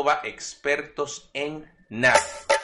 arroba expertos en nada.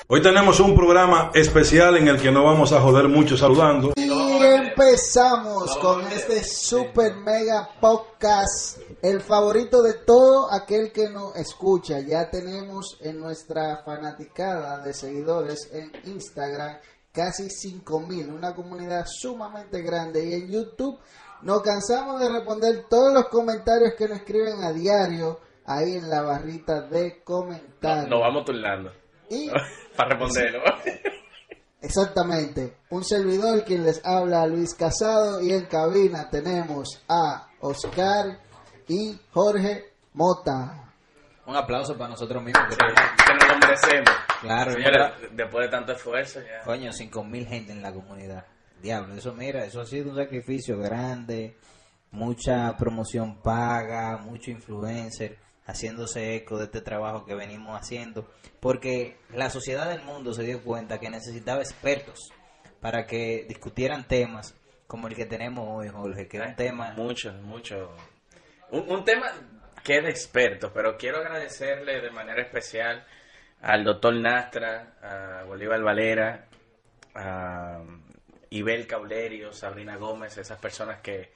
Hoy tenemos un programa especial en el que no vamos a joder mucho saludando. Y empezamos con este super mega podcast, el favorito de todo aquel que nos escucha. Ya tenemos en nuestra fanaticada de seguidores en Instagram casi 5000, una comunidad sumamente grande. Y en YouTube nos cansamos de responder todos los comentarios que nos escriben a diario ahí en la barrita de comentarios. Nos vamos turnando. Y Para responderlo. Exactamente. Un servidor quien les habla, Luis Casado, y en cabina tenemos a Oscar y Jorge Mota. Un aplauso para nosotros mismos. Que que nos lo merecemos. Claro, Señores, mira. después de tanto esfuerzo, ya. Coño, cinco mil gente en la comunidad. Diablo, eso mira, eso ha sido un sacrificio grande, mucha promoción paga, mucho influencer haciéndose eco de este trabajo que venimos haciendo, porque la sociedad del mundo se dio cuenta que necesitaba expertos para que discutieran temas como el que tenemos hoy, Jorge, que es un tema Mucho, mucho. Un, un tema que es de expertos, pero quiero agradecerle de manera especial al doctor Nastra, a Bolívar Valera, a Ibel Caulerio, Sabrina Gómez, esas personas que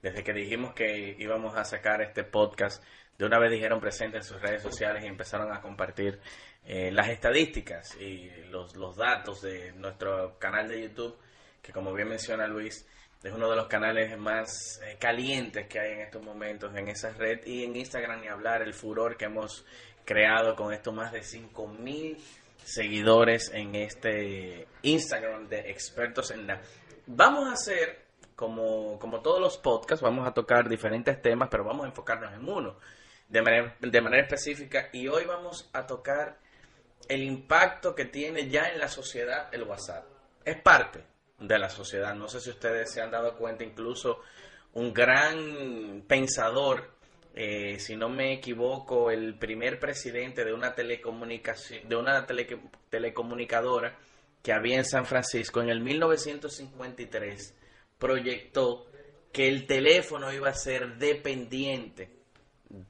desde que dijimos que íbamos a sacar este podcast, de una vez dijeron presente en sus redes sociales y empezaron a compartir eh, las estadísticas y los, los datos de nuestro canal de YouTube, que como bien menciona Luis, es uno de los canales más eh, calientes que hay en estos momentos en esa red y en Instagram ni hablar el furor que hemos creado con estos más de 5000 seguidores en este Instagram de expertos en la vamos a hacer como, como todos los podcasts vamos a tocar diferentes temas pero vamos a enfocarnos en uno de manera, de manera específica y hoy vamos a tocar el impacto que tiene ya en la sociedad el WhatsApp es parte de la sociedad. No sé si ustedes se han dado cuenta, incluso un gran pensador, eh, si no me equivoco, el primer presidente de una telecomunicación, de una tele- telecomunicadora que había en San Francisco en el 1953 proyectó que el teléfono iba a ser dependiente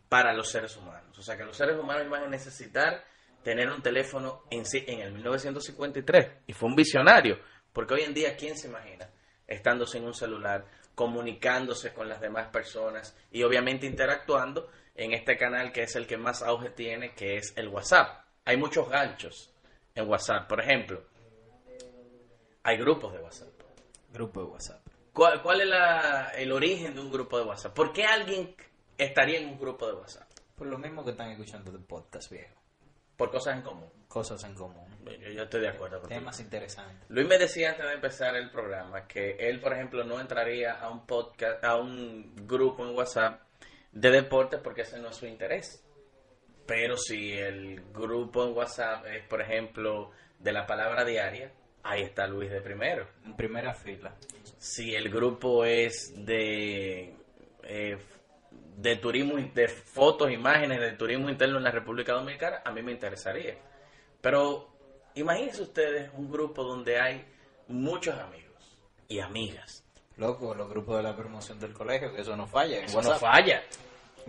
para los seres humanos. O sea, que los seres humanos iban a necesitar tener un teléfono en sí en el 1953. Y fue un visionario, porque hoy en día, ¿quién se imagina estando sin un celular, comunicándose con las demás personas y obviamente interactuando en este canal que es el que más auge tiene, que es el WhatsApp? Hay muchos ganchos en WhatsApp. Por ejemplo, hay grupos de WhatsApp. grupo de WhatsApp. ¿Cuál, cuál es la- el origen de un grupo de WhatsApp? ¿Por qué alguien estaría en un grupo de WhatsApp? Por lo mismo que están escuchando el podcast, viejo. Por cosas en común. Cosas en común. Yo, yo estoy de acuerdo contigo. Temas interesantes. Luis me decía antes de empezar el programa que él, por ejemplo, no entraría a un podcast, a un grupo en WhatsApp de deportes porque ese no es su interés. Pero si el grupo en WhatsApp es, por ejemplo, de la palabra diaria, ahí está Luis de primero. En primera fila. Si el grupo es de eh, de turismo, de fotos, imágenes de turismo interno en la República Dominicana, a mí me interesaría. Pero imagínense ustedes un grupo donde hay muchos amigos y amigas. Loco, los grupos de la promoción del colegio, que eso no falla. en Eso no falla.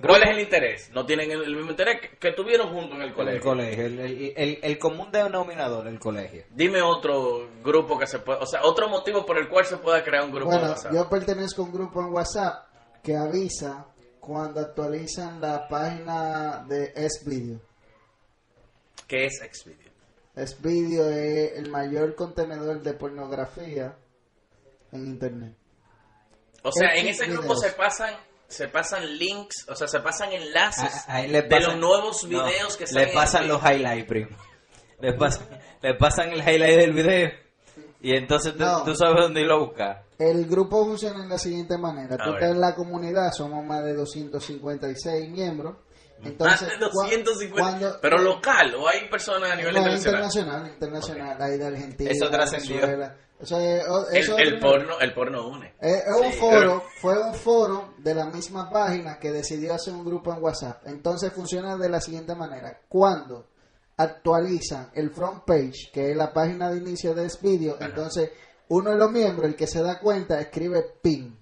¿Cuál es el interés? No tienen el, el mismo interés que, que tuvieron juntos en el En colegio. el colegio, el, el, el- el común denominador, el colegio. Dime otro grupo que se puede, o sea, otro motivo por el cual se pueda crear un grupo de Bueno, WhatsApp. yo pertenezco a un grupo en WhatsApp que avisa cuando actualizan la página de S-Video. ¿Qué es Xvideo? S-Video es el mayor contenedor de pornografía en Internet. O sea, en ese grupo videos. se pasan se pasan links, o sea, se pasan enlaces A- a él le de pasan- los nuevos no, videos que Le salen. pasan en- los highlights, primo. Le pasan, le pasan el highlight del video. Y entonces tú, No. tú sabes dónde irlo a buscar. El grupo funciona de la siguiente manera. A Tú estás en la comunidad, somos más de 256 miembros. Más Entonces, de cua- 250. cuando- pero local, o hay personas a nivel No, internacional. internacional, internacional, hay de Argentina, Eso trascendió. Eso es, El, eso el es- porno, el porno une. Es, es un Sí, foro, pero- fue un foro de la misma página que decidió hacer un grupo en WhatsApp. Entonces funciona de la siguiente manera. Cuando actualizan el front page, que es la página de inicio de este video, entonces uno de los miembros, el que se da cuenta, escribe pin.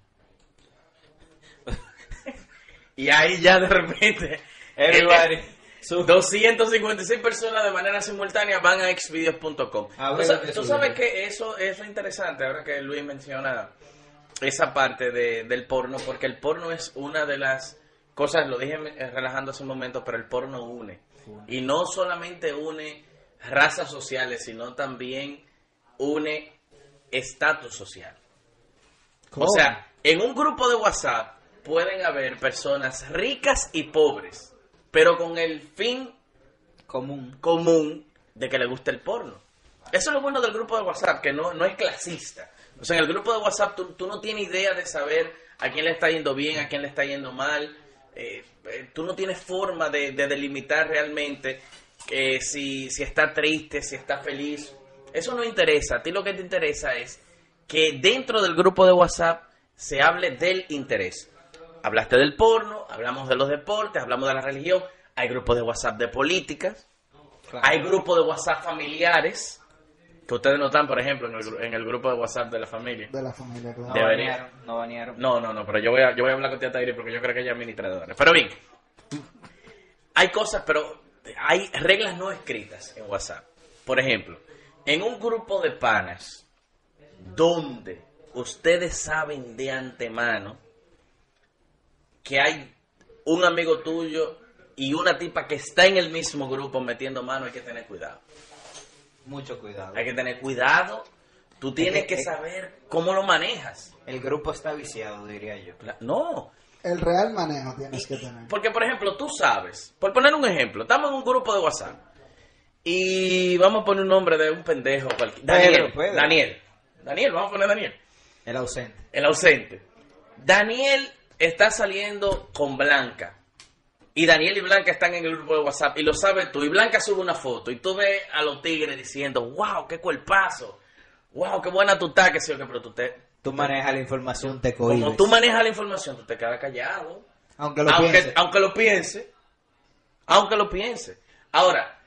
Y ahí ya de repente. Everybody. Su- 256 personas de manera simultánea van a xvideos.com. Tú, sa- tú sabes que eso, eso es interesante, ahora que Luis menciona esa parte de- del porno, porque el porno es una de las cosas, lo dije relajando hace un momento, pero el porno une. Y no solamente une razas sociales, sino también une estatus social. ¿Cómo? O sea, en un grupo de WhatsApp pueden haber personas ricas y pobres, pero con el fin común. común de que le guste el porno. Eso es lo bueno del grupo de WhatsApp, que no, no es clasista. O sea, en el grupo de WhatsApp tú, tú no tienes idea de saber a quién le está yendo bien, a quién le está yendo mal. Eh, eh, tú no tienes forma de, de delimitar realmente que si, si está triste, si está feliz. Eso no interesa. A ti lo que te interesa es que dentro del grupo de WhatsApp se hable del interés. Hablaste del porno, hablamos de los deportes, hablamos de la religión. Hay grupos de WhatsApp de políticas, hay grupos de WhatsApp familiares, que ustedes no están, por ejemplo, en el, en el grupo de WhatsApp de la familia. De la familia, claro. No Debería. banearon, no banearon. No, no, no, pero yo voy a, yo voy a hablar con tía Tairi porque yo creo que ella es administradora. Pero bien, hay cosas, pero hay reglas no escritas en WhatsApp. Por ejemplo, en un grupo de panas donde ustedes saben de antemano que hay un amigo tuyo y una tipa que está en el mismo grupo metiendo mano, hay que tener cuidado. Mucho cuidado. Hay que tener cuidado. Tú tienes que saber cómo lo manejas. El grupo está viciado, diría yo. No, El real manejo tienes que tener. Porque, por ejemplo, tú sabes, por poner un ejemplo, estamos en un grupo de WhatsApp y vamos a poner un nombre de un pendejo cualquiera. Daniel, Pedro. Daniel, Daniel, vamos a poner Daniel, El ausente. el ausente. Daniel está saliendo con Blanca y Daniel y Blanca están en el grupo de WhatsApp y lo sabes tú y Blanca sube una foto y tú ves a los tigres diciendo, wow, qué cuerpazo, wow, qué buena estás, que sí pero tú te... Tú manejas la información, te Como cohibes. tú manejas la información, tú te quedas callado Aunque lo aunque, pienses. aunque lo piense, aunque lo piense. Ahora,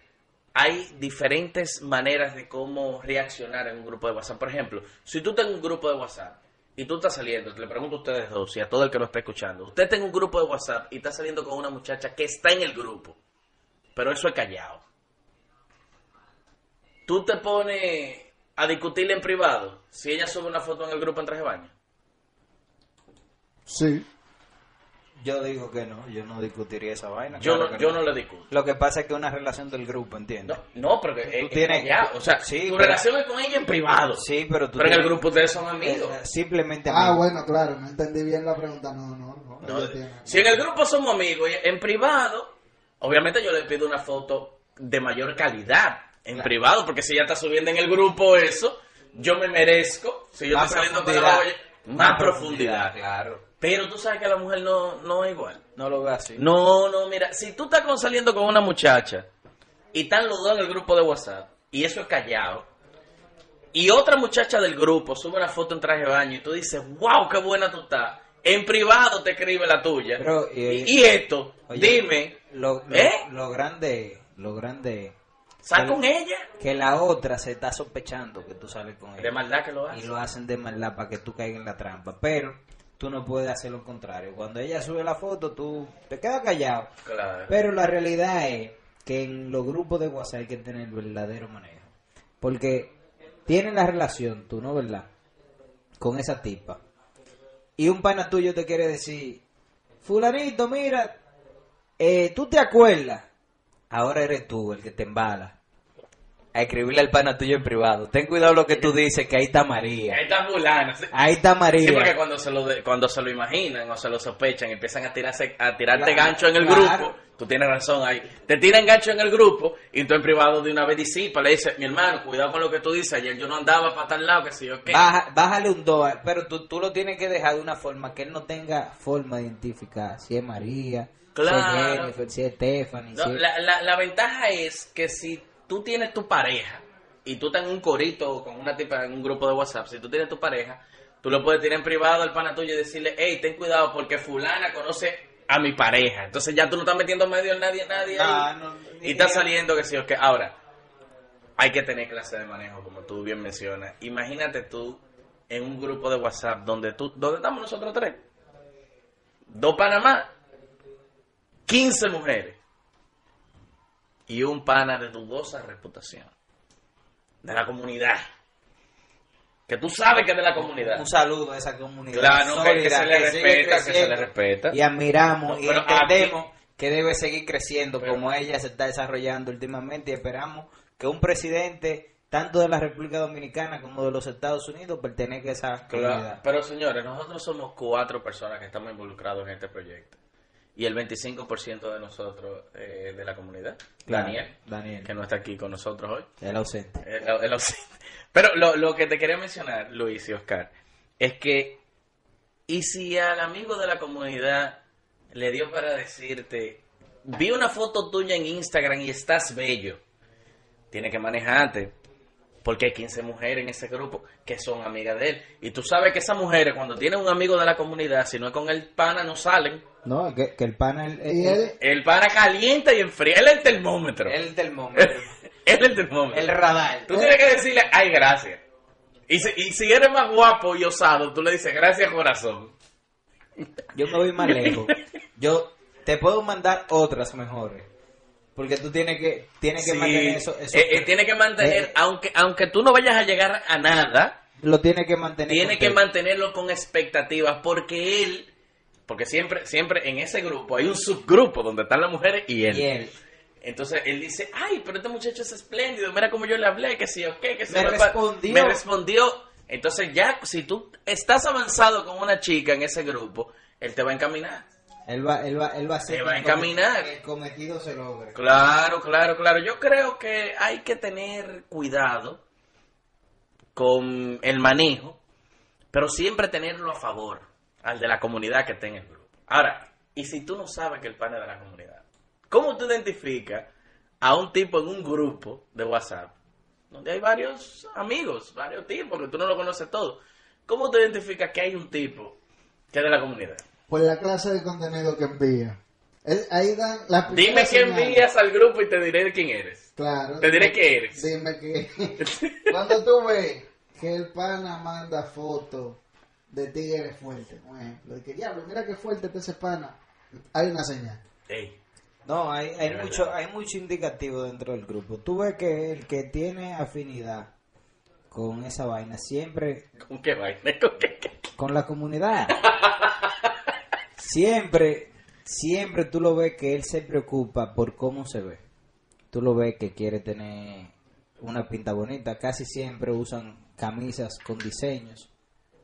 hay diferentes maneras de cómo reaccionar en un grupo de WhatsApp. Por ejemplo, si tú tienes un grupo de WhatsApp y tú estás saliendo, le pregunto a ustedes dos y a todo el que lo está escuchando, usted tiene un grupo de WhatsApp y está saliendo con una muchacha que está en el grupo, pero eso es callado. Tú te pones a discutirle en privado si ella sube una foto en el grupo en traje de baño. Sí. Yo digo que no, yo no discutiría esa vaina. Yo, claro no, yo no le discuto. Lo que pasa es que es una relación del grupo, ¿entiendes? No, no, pero que Tú es- tienes- es callado. O sea, Sí, tu pero- relación es con ella en privado. Sí, pero tú Pero en el grupo ustedes son amigos. Eh, Simplemente Ah, bueno, claro, no entendí bien la pregunta. No, no, no. No, si en el grupo somos amigos, y en privado, obviamente yo le pido una foto de mayor calidad en Claro. privado, porque si ella está subiendo en el grupo eso, yo me merezco, si yo Más estoy saliendo con la profundidad. olla, más profundidad. Claro. Pero tú sabes que la mujer no, no es igual. No lo veas así. No, no, mira, si tú estás saliendo con una muchacha y están los dos en el grupo de WhatsApp y eso es callado, y otra muchacha del grupo sube una foto en traje de baño y tú dices, wow, qué buena tú estás, en privado te escribe la tuya. Pero, y- y, y esto, Oye, dime, Lo, lo, ¿Eh? lo grande, lo grande, ¿sal con ella? que la otra se está sospechando que tú sales con ella. De maldad que lo y hace. lo hacen de maldad para que tú caigas en la trampa. Pero tú no puedes hacer lo contrario. Cuando ella sube la foto, tú te quedas callado. Claro. Pero la realidad es que en los grupos de WhatsApp hay que tener verdadero manejo. Porque tienes la relación, tú, ¿no? ¿Verdad? Con esa tipa. Y un pana tuyo te quiere decir, fulanito, mira, eh, tú te acuerdas. Ahora eres tú el que te embala. A escribirle al pana tuyo en privado. Ten cuidado lo que tú dices, que ahí está María. Ahí está fulana. sí. Ahí está María. Sí, porque cuando se, lo de- cuando se lo imaginan o se lo sospechan, empiezan a tirarse a tirarte Claro, gancho en el claro. grupo. Tú tienes razón ahí. Te tiran gancho en el grupo y tú en privado de una vez disipa. Le dices, mi hermano, cuidado con lo que tú dices. Ayer yo no andaba para tal lado, que si yo qué. Baja- bájale un 2, pero tú, tú lo tienes que dejar de una forma que él no tenga forma de identificar si es María, Claro. si es Jennifer, si es Stephanie. No, si es- la, la- la ventaja es que si tú tienes tu pareja y tú estás en un corito con una tipa en un grupo de WhatsApp, si tú tienes tu pareja, tú lo puedes tirar en privado al pana tuyo y decirle, hey, ten cuidado porque fulana conoce a mi pareja. Entonces ya tú no estás metiendo en medio a nadie, nadie ahí. Ah, no, y está saliendo que sí o que. Ahora, hay que tener clase de manejo, como tú bien mencionas. Imagínate tú en un grupo de WhatsApp donde tú, ¿dónde estamos nosotros tres? Dos Panamá, 15 mujeres. Y un pana de dudosa reputación. De la comunidad. Que tú sabes que es de la comunidad. Un saludo a esa comunidad. Claro, que- que sólida, se le respeta, que se le respeta. Y admiramos No, y entendemos que debe seguir creciendo Pero- como ella se está desarrollando últimamente y esperamos que un presidente tanto de la República Dominicana como de los Estados Unidos pertenezca a esa Claro, comunidad. Pero señores, nosotros somos cuatro personas que estamos involucrados en este proyecto. Y el 25% de nosotros eh, de la comunidad. Claro, Daniel, Daniel. que no está aquí con nosotros hoy. El ausente. El- el ausente. Pero lo, lo que te quería mencionar, Luis y Oscar, es que, y si al amigo de la comunidad le dio para decirte, vi una foto tuya en Instagram y estás bello, tiene que manejarte, porque hay 15 mujeres en ese grupo que son amigas de él. Y tú sabes que esas mujeres, cuando tienen un amigo de la comunidad, si no es con el pana, no salen. No, que, que el pana el, Y él, El pana calienta y enfría. Él es el termómetro. el termómetro, Él es el termómetro. el radar. Tú tienes que decirle, ay, gracias. Y si, y si eres más guapo y osado, tú le dices, gracias, corazón. Yo me voy más lejos. Yo te puedo mandar otras mejores. Porque tú tienes que tienes que Sí, mantener eso, eso- eh, eh, tiene que mantener, Eh, aunque, aunque tú no vayas a llegar a nada, lo tiene que mantener tiene que mantenerlo con expectativas, porque él, porque siempre, siempre en ese grupo hay un subgrupo donde están las mujeres y él. y él Entonces él dice, ay, pero este muchacho es espléndido, mira cómo yo le hablé, que sí o qué, que sí Me o qué". respondió. Me respondió. Entonces ya, si tú estás avanzado con una chica en ese grupo, él te va a encaminar. él va él va él va a hacer Te va a encaminar. el cometido se logre Claro, claro, claro. Yo creo que hay que tener cuidado con el manejo, pero siempre tenerlo a favor al de la comunidad que esté en el grupo. Ahora, y si tú no sabes que el pan es de la comunidad, ¿cómo tú identificas a un tipo en un grupo de WhatsApp donde hay varios amigos, varios tipos que tú no lo conoces todo? ¿Cómo tú identificas que hay un tipo que es de la comunidad? por la clase de contenido que envía. Ahí dan la Dime señal. envías al grupo y te diré quién eres. Claro. Te diré qué eres. Dime que cuando tú ves que el pana manda fotos de tigres fuertes, por ejemplo, de que diablo, mira qué fuerte ese pana, hay una señal. Ey. no hay hay Es mucho verdad. hay mucho indicativo dentro del grupo tú ves que el que tiene afinidad con esa vaina siempre ¿Con qué vaina? ¿Con qué? qué? con la comunidad siempre siempre tú lo ves que él se preocupa por cómo se ve tú lo ves que quiere tener una pinta bonita casi siempre usan camisas con diseños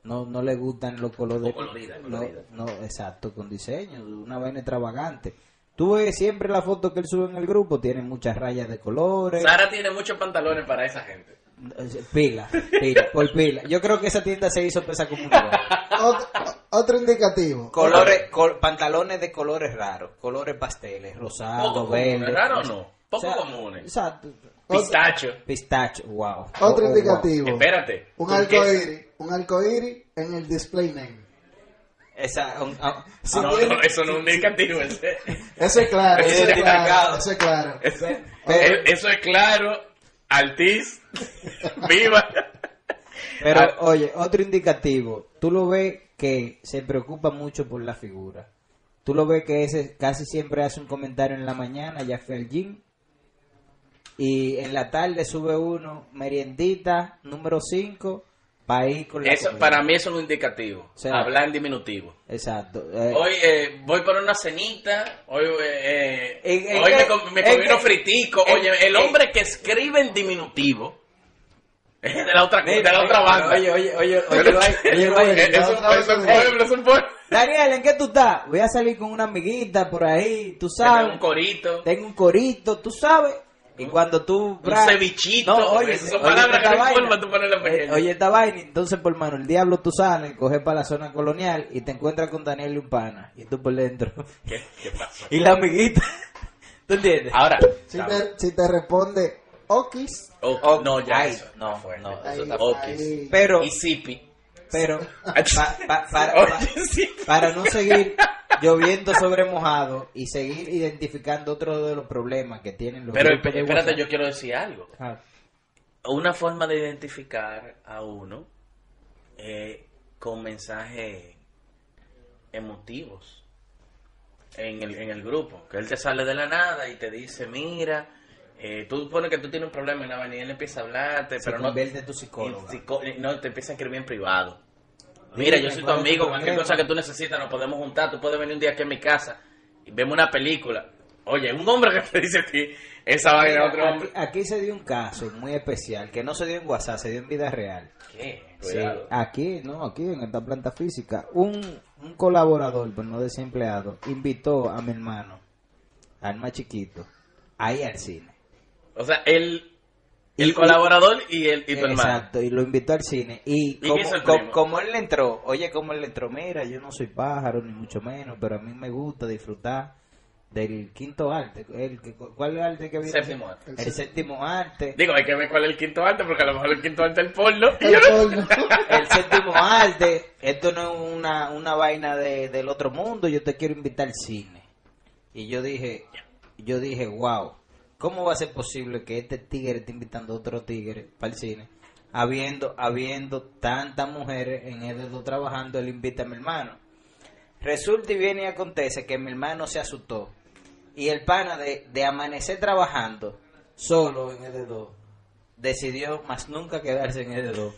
no no le gustan los colores colorida, no, colorida. no exacto con diseños una vaina extravagante tú ves siempre la foto que él sube en el grupo tiene muchas rayas de colores Sara tiene muchos pantalones para esa gente. pila pila por pila yo creo que esa tienda se hizo para esa comunidad Otro, otro indicativo. colores col- pantalones de colores raros colores pasteles rosado verde raro o no? O Poco sea, comunes. exacto Pistacho. pistacho wow Otro Oh, oh, wow. indicativo. Espérate. Un arcoíris, un arcoíris en el display name. Esa, un- Si no, tiene- no, eso no es un indicativo. Ese, Eso es claro, eso es claro, eso es claro. eso es claro. Altiz. Viva. pero Ah. oye otro indicativo tú lo ves que se preocupa mucho por la figura tú lo ves que ese casi siempre hace un comentario en la mañana ya fue al gym y en la tarde sube uno meriendita número 5 para ir con la Eso, comida. para mí eso es un indicativo. O sea, Hablar en diminutivo. exacto eh, Hoy eh, voy por una cenita. Hoy, eh, ¿En- hoy me, com- me en comí unos friticos. Oye, el hombre que escribe en diminutivo es de la otra, de la otra banda. Oye, oye, oye, oye, oye, es vez. pueblo. Daniel, ¿en qué tú estás? Voy a salir con una amiguita por ahí, tú Tengo sabes. un corito. Tengo un corito, tú sabes. Y cuando tú... Un cevichito, esas son palabras esta que no hay vaina. forma tú ponerlas Eh, pequeñas. Oye, esta vaina, entonces por mano, el diablo tú sales, coges para la zona colonial y te encuentras con Daniel y un pana. Y tú por dentro. ¿Qué, qué pasó? Y la amiguita. ¿Tú entiendes? Ahora, Si te, si te responde Okis, no, ya ay, eso no, fue. no, eso está Okis. ahí. Pero, Y Zipi. pero, pa- pa- para, pa- Oye, sí. para no seguir lloviendo sobre mojado y seguir identificando otro de los problemas que tienen los Pero grupos de espérate, WhatsApp. yo quiero decir algo. Ah, Una forma de identificar a uno eh, con mensajes emotivos en el, en el grupo. Que él te sale de la nada y te dice, mira, eh, tú pones que tú tienes un problema en la vaina y él empieza a hablarte, Se pero no, en tu psicólogo. psico- no, te empieza a escribir en privado. Mira, yo soy tu ¿cuál es tu amigo, cualquier cosa que tú necesitas, nos podemos juntar, tú puedes venir un día aquí a mi casa y vemos una película. Oye, un hombre que te dice a ti esa vaina a otro aquí, hombre. aquí se dio un caso muy especial, que no se dio en WhatsApp, se dio en vida real. ¿Qué? Sí, aquí, no, aquí en esta planta física, un, un colaborador, pero no desempleado, invitó a mi hermano, al más chiquito, a ir al cine. O sea, el, el Y- colaborador y, el, y tu hermano. Exacto, y lo invitó al cine. Y, qué como, hizo el co- primo? como él le entró, oye, como él le entró, mira, yo no soy pájaro, ni mucho menos, pero a mí me gusta disfrutar del quinto arte. El, que- ¿Cuál es el arte que viene? Séptimo arte. El séptimo arte. Digo, hay que ver cuál es el quinto arte, porque a lo mejor el quinto arte es el porno. y El porno. el séptimo arte, esto no es una, una vaina de, del otro mundo, yo te quiero invitar al cine. Y yo dije, yo dije, wow, ¿cómo va a ser posible que este tigre esté invitando a otro tigre para el cine? Habiendo, habiendo tantas mujeres en el dedo trabajando, él invita a mi hermano. Resulta y viene y acontece que mi hermano se asustó. Y el pana de, de amanecer trabajando solo en el dedo decidió más nunca quedarse en el dedo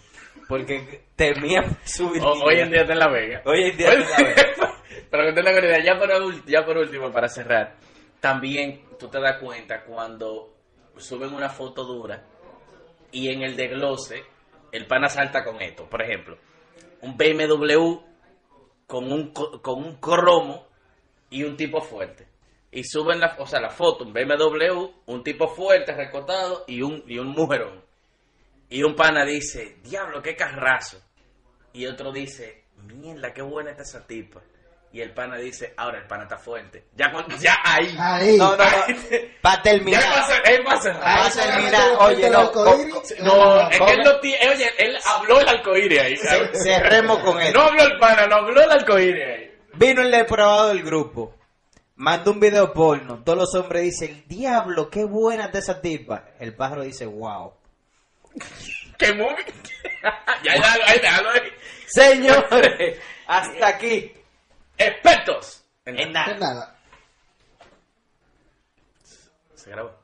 porque temía su vida. O- hoy en día está en La Vega. Hoy en día está en La Vega. Pero que tenga ya por, ya por último, para cerrar, también tú te das cuenta cuando suben una foto dura y en el desglose el pana salta con esto. Por ejemplo, un BMW con un, co- con un cromo y un tipo fuerte. Y suben la, o sea, la foto, un BMW, un tipo fuerte, recortado y un, y un mujerón. Y un pana dice, diablo, qué carrazo. Y otro dice, mierda, qué buena está esa tipa. Y el pana dice, ahora el pana está fuerte. Ya, cuando- ya ahí. Ahí. No, no, no. Para Ya terminar. pasa, él pasa. Ahí Para se terminar, oye, no, No, es que él no tiene, oye, él habló el arcoíris ahí. Ce- cerremos con esto. No habló el pana, no habló el arcoíris ahí. Vino el depravado del grupo. Mandó un video porno. Todos los hombres dicen, diablo, qué buena está esa tipa. El pájaro dice, wow. Que muy... ya, ya, déjalo ahí. Señores, hasta aquí. Expertos. En De nada. nada. Se grabó.